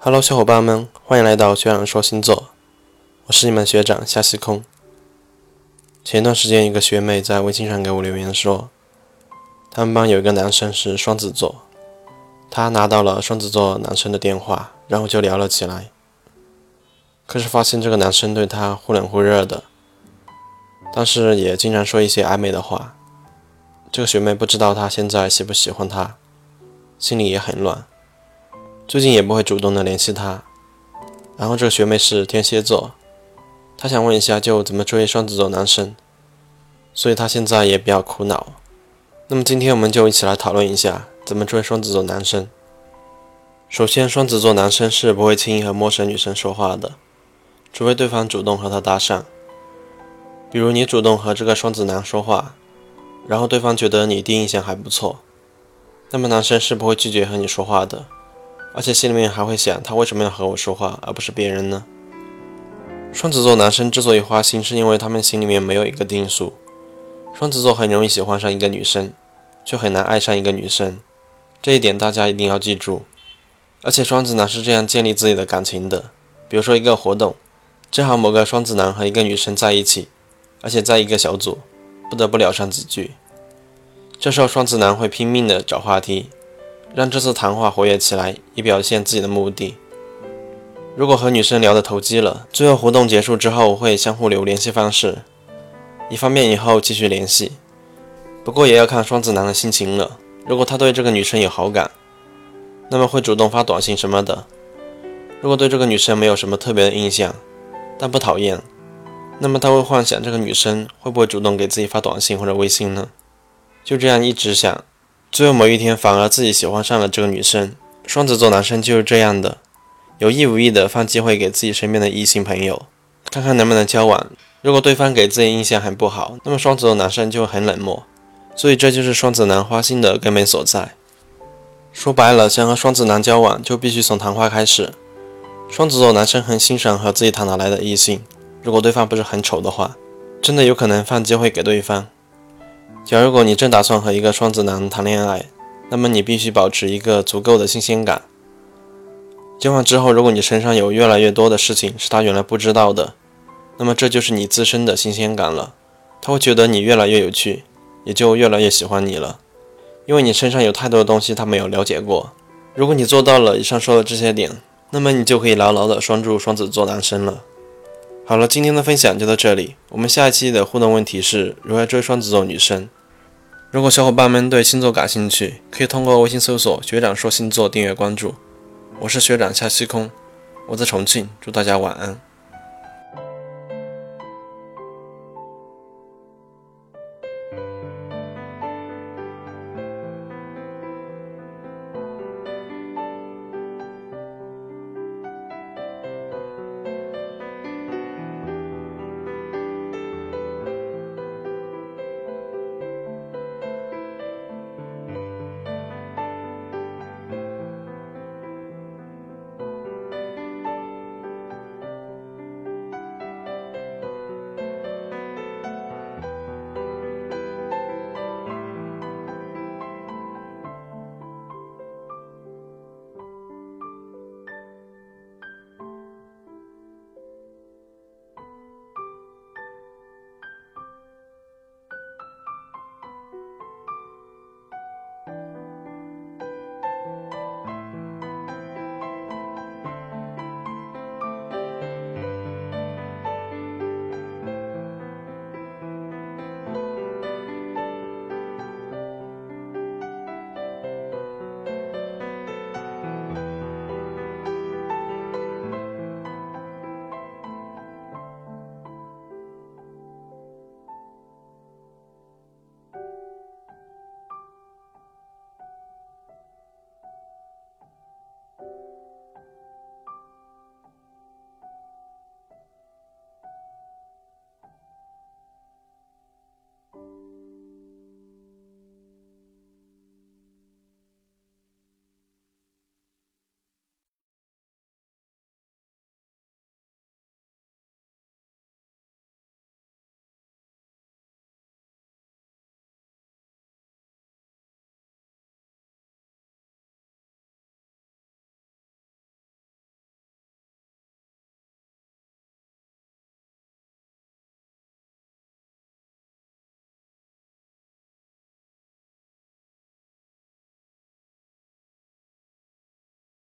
Hello，小伙伴们，欢迎来到学长说星座，我是你们学长夏西空。前一段时间，一个学妹在微信上给我留言说，他们班有一个男生是双子座，她拿到了双子座男生的电话，然后就聊了起来。可是发现这个男生对她忽冷忽热的，但是也经常说一些暧昧的话。这个学妹不知道他现在喜不喜欢她，心里也很乱。最近也不会主动的联系他。然后这个学妹是天蝎座，她想问一下就怎么追双子座男生，所以她现在也比较苦恼。那么今天我们就一起来讨论一下怎么追双子座男生。首先，双子座男生是不会轻易和陌生女生说话的，除非对方主动和他搭讪。比如你主动和这个双子男说话。然后对方觉得你第一印象还不错，那么男生是不会拒绝和你说话的，而且心里面还会想他为什么要和我说话，而不是别人呢？双子座男生之所以花心，是因为他们心里面没有一个定数。双子座很容易喜欢上一个女生，却很难爱上一个女生，这一点大家一定要记住。而且双子男是这样建立自己的感情的，比如说一个活动，正好某个双子男和一个女生在一起，而且在一个小组。不得不聊上几句，这时候双子男会拼命的找话题，让这次谈话活跃起来，以表现自己的目的。如果和女生聊得投机了，最后活动结束之后会相互留联系方式，以方便以后继续联系。不过也要看双子男的心情了。如果他对这个女生有好感，那么会主动发短信什么的；如果对这个女生没有什么特别的印象，但不讨厌。那么他会幻想这个女生会不会主动给自己发短信或者微信呢？就这样一直想，最后某一天反而自己喜欢上了这个女生。双子座男生就是这样的，有意无意的放机会给自己身边的异性朋友，看看能不能交往。如果对方给自己印象很不好，那么双子座男生就会很冷漠。所以这就是双子男花心的根本所在。说白了，想和双子男交往，就必须从谈话开始。双子座男生很欣赏和自己谈得来的异性。如果对方不是很丑的话，真的有可能放机会给对方。假如果你正打算和一个双子男谈恋爱，那么你必须保持一个足够的新鲜感。交往之后，如果你身上有越来越多的事情是他原来不知道的，那么这就是你自身的新鲜感了。他会觉得你越来越有趣，也就越来越喜欢你了，因为你身上有太多的东西他没有了解过。如果你做到了以上说的这些点，那么你就可以牢牢的拴住双子座男生了。好了，今天的分享就到这里。我们下一期的互动问题是如何追双子座女生。如果小伙伴们对星座感兴趣，可以通过微信搜索“学长说星座”订阅关注。我是学长夏西空，我在重庆，祝大家晚安。